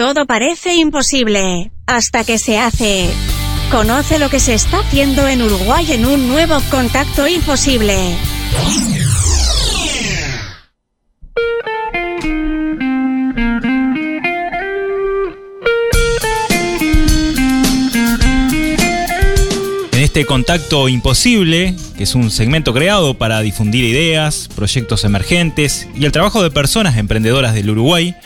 Todo parece imposible hasta que se hace. Conoce lo que se está haciendo en Uruguay en un nuevo contacto imposible. En este contacto imposible, que es un segmento creado para difundir ideas, proyectos emergentes y el trabajo de personas emprendedoras del Uruguay,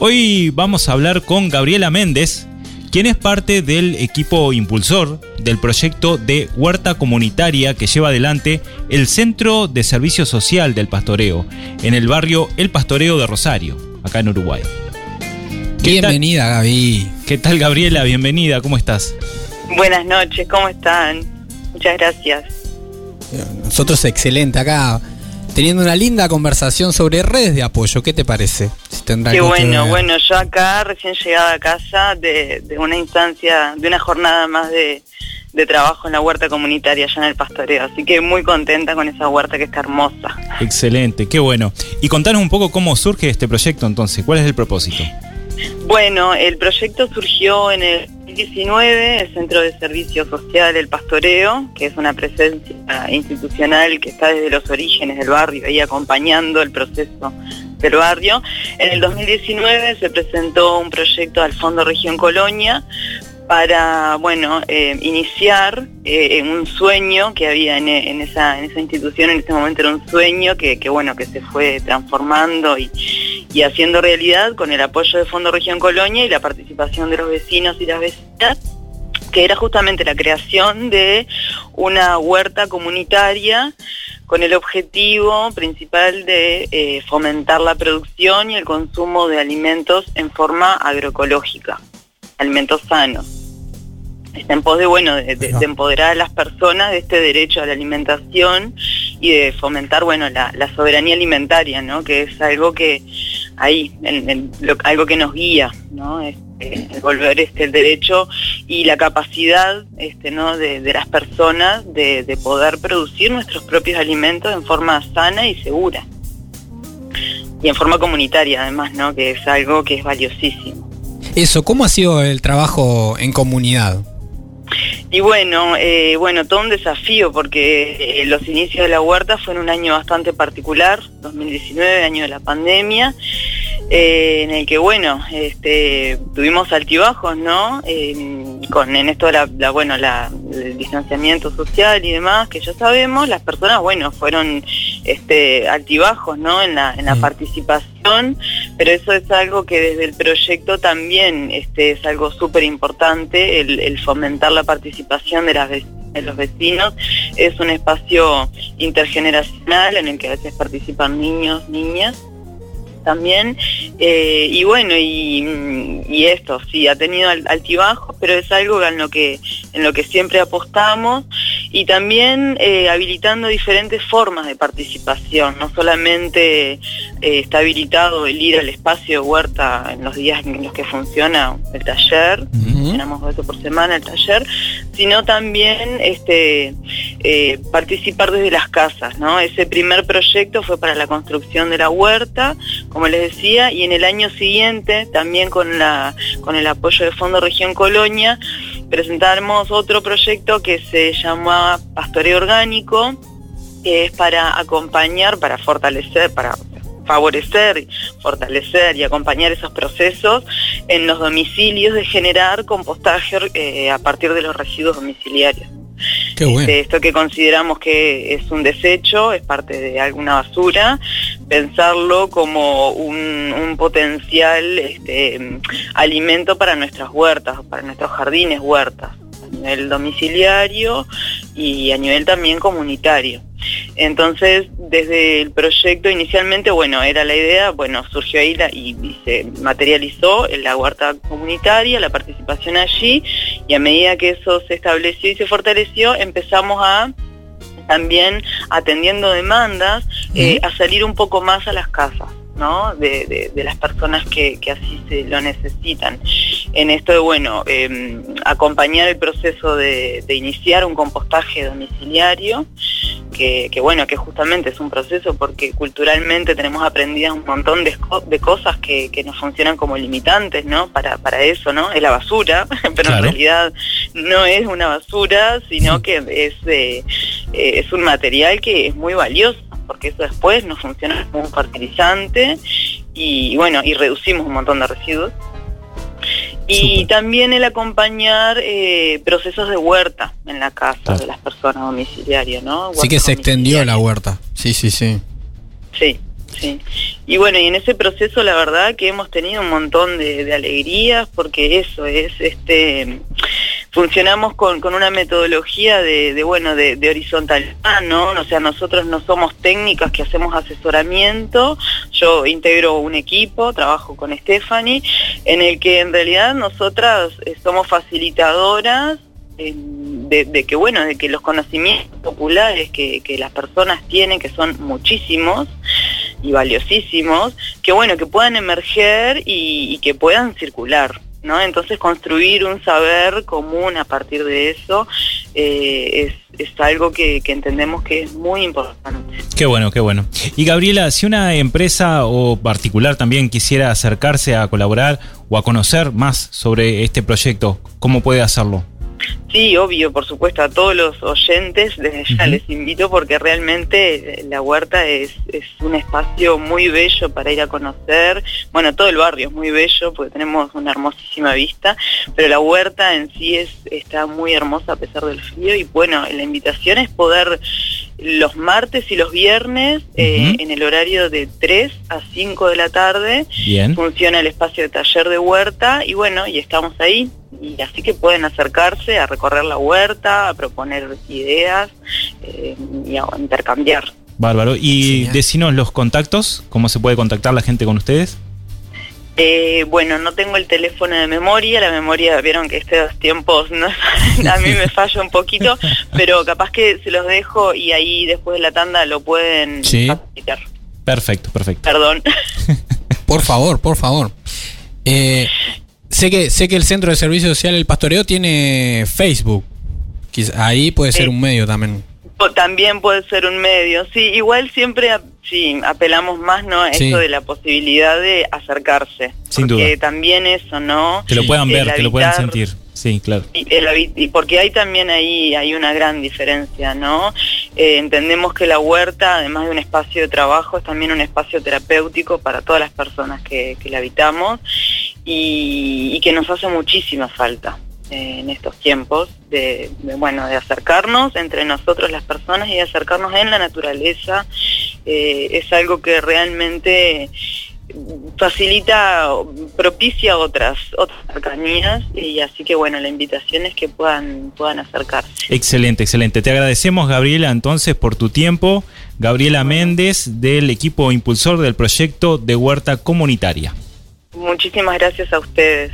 Hoy vamos a hablar con Gabriela Méndez, quien es parte del equipo impulsor del proyecto de huerta comunitaria que lleva adelante el Centro de Servicio Social del Pastoreo, en el barrio El Pastoreo de Rosario, acá en Uruguay. Bienvenida, Gaby. ¿Qué tal, Gabriela? Bienvenida, ¿cómo estás? Buenas noches, ¿cómo están? Muchas gracias. Nosotros excelente acá, teniendo una linda conversación sobre redes de apoyo. ¿Qué te parece? Qué bueno, bueno, yo acá recién llegada a casa de, una instancia, de una jornada más de, trabajo en la huerta comunitaria allá en el pastoreo, así que muy contenta con esa huerta que está hermosa. Excelente, qué bueno. Y contanos un poco cómo surge este proyecto entonces, ¿cuál es el propósito? Bueno, el proyecto surgió en el 2019, el Centro de Servicio Social El Pastoreo, que es una presencia institucional que está desde los orígenes del barrio, ahí acompañando el proceso del barrio. En el 2019 se presentó un proyecto al Fondo Región Colonia para, bueno, eh, iniciar eh, un sueño que había en, esa, institución, en ese momento era un sueño que, bueno, que se fue transformando y, y, haciendo realidad con el apoyo de Fondo Región Colonia y la participación de los vecinos y las vecinas, que era justamente la creación de una huerta comunitaria con el objetivo principal de eh, fomentar la producción y el consumo de alimentos en forma agroecológica, alimentos sanos. Está en pos de, bueno, de, empoderar a las personas de este derecho a la alimentación y de fomentar, bueno, la, soberanía alimentaria, ¿no? Que es algo que ahí, algo que nos guía, ¿no? Este, el volver este, el derecho y la capacidad este, ¿no? de, las personas de, poder producir nuestros propios alimentos en forma sana y segura. Y en forma comunitaria además, ¿no? que es algo que es valiosísimo. Eso, ¿cómo ha sido el trabajo en comunidad? Y bueno, eh, bueno, todo un desafío porque eh, los inicios de la huerta fue en un año bastante particular, 2019, año de la pandemia, eh, en el que, bueno, este, tuvimos altibajos, ¿no? con en esto la, bueno, la, el distanciamiento social y demás, que ya sabemos, las personas, bueno, fueron este, altibajos, ¿no? En la, en la mm. participación, pero eso es algo que desde el proyecto también este, es algo súper importante, el, fomentar la participación de las de los vecinos. Es un espacio intergeneracional en el que a veces participan niños, niñas también. Eh, y bueno, y, esto, sí, ha tenido altibajos, pero es algo en lo que, en lo que siempre apostamos y también eh, habilitando diferentes formas de participación, no solamente eh, está habilitado el ir al espacio huerta en los días en los que funciona el taller, tenemos dos veces por semana el taller, sino también este, eh, participar desde las casas, ¿no? Ese primer proyecto fue para la construcción de la huerta, como les decía, y en el año siguiente, también con, la, con el apoyo de Fondo Región Colonia, presentamos otro proyecto que se llama Pastoreo Orgánico, que es para acompañar, para fortalecer, para favorecer, fortalecer y acompañar esos procesos en los domicilios de generar compostaje eh, a partir de los residuos domiciliarios. Este, esto que consideramos que es un desecho, es parte de alguna basura, pensarlo como un, potencial este, alimento para nuestras huertas, para nuestros jardines huertas, a nivel domiciliario y a nivel también comunitario. Entonces, desde el proyecto inicialmente, bueno, era la idea, bueno, surgió ahí y, se materializó en la huerta comunitaria, la participación allí, y a medida que eso se estableció y se fortaleció, empezamos a también atendiendo demandas, eh, a salir un poco más a las casas. ¿no? De, las personas que, así se lo necesitan. En esto de, bueno, em, acompañar el proceso de, iniciar un compostaje domiciliario, que, que, bueno, que justamente es un proceso porque culturalmente tenemos aprendidas un montón de, de cosas que, que, nos funcionan como limitantes, ¿no? Para, para eso, ¿no? Es la basura, pero en realidad no es una basura, sino que es, eh, eh, es un material que es muy valioso porque eso después nos funciona como un fertilizante y bueno, y reducimos un montón de residuos. Y también el acompañar eh, procesos de huerta en la casa de las personas domiciliarias, ¿no? sí que se extendió la huerta, sí, sí, sí. Sí, sí. Y bueno, y en ese proceso la verdad que hemos tenido un montón de, de alegrías porque eso es, este, funcionamos con, con una metodología de, de bueno, de, horizontalidad, ¿no? O sea, nosotros no somos técnicas que hacemos asesoramiento, yo integro un equipo, trabajo con Stephanie, en el que en realidad nosotras eh, somos facilitadoras de, de, que bueno, de que los conocimientos populares que, que las personas tienen, que son muchísimos y valiosísimos, que bueno, que puedan emerger y que puedan circular. ¿No? Entonces construir un saber común a partir de eso eh, es, es, algo que, que, entendemos que es muy importante. Qué bueno, qué bueno. Y Gabriela, si una empresa o particular también quisiera acercarse a colaborar o a conocer más sobre este proyecto, ¿cómo puede hacerlo? Sí, obvio, por supuesto, a todos los oyentes desde ya uh -huh. les invito porque realmente la huerta es, es, un espacio muy bello para ir a conocer. Bueno, todo el barrio es muy bello porque tenemos una hermosísima vista, pero la huerta en sí es, está muy hermosa a pesar del frío y bueno, la invitación es poder los martes y los viernes uh -huh. eh, en el horario de 3 a 5 de la tarde. Bien. Funciona el espacio de taller de huerta y bueno, y estamos ahí y así que pueden acercarse a recorrer la huerta, a proponer ideas eh, y a intercambiar. Bárbaro. Y sí, decinos los contactos, cómo se puede contactar la gente con ustedes. Eh, bueno, no tengo el teléfono de memoria, la memoria, vieron que estos tiempos no, a mí me falla un poquito, pero capaz que se los dejo y ahí después de la tanda lo pueden sí. Perfecto, perfecto. Perdón. por favor, por favor. Eh, sé que sé que el Centro de Servicio Social El Pastoreo tiene Facebook. Ahí puede ser un medio también. También puede ser un medio. Sí, igual siempre sí, apelamos más ¿no? a sí. esto de la posibilidad de acercarse. Sin porque duda. también eso, ¿no? Que lo puedan ver, que lo puedan sentir. Sí, claro. Y, el, y, porque hay también ahí hay una gran diferencia, ¿no? Eh, entendemos que la huerta, además de un espacio de trabajo, es también un espacio terapéutico para todas las personas que, que la habitamos y, y que nos hace muchísima falta eh, en estos tiempos de, de, bueno de acercarnos entre nosotros las personas y de acercarnos en la naturaleza eh, es algo que realmente facilita propicia otras otras cercanías y así que bueno la invitación es que puedan puedan acercarse. Excelente excelente. Te agradecemos Gabriela entonces por tu tiempo. Gabriela Méndez del equipo impulsor del proyecto de huerta comunitaria. Muchísimas gracias a ustedes.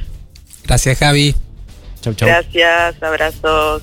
Gracias Javi. Chau, chau. Gracias, abrazos.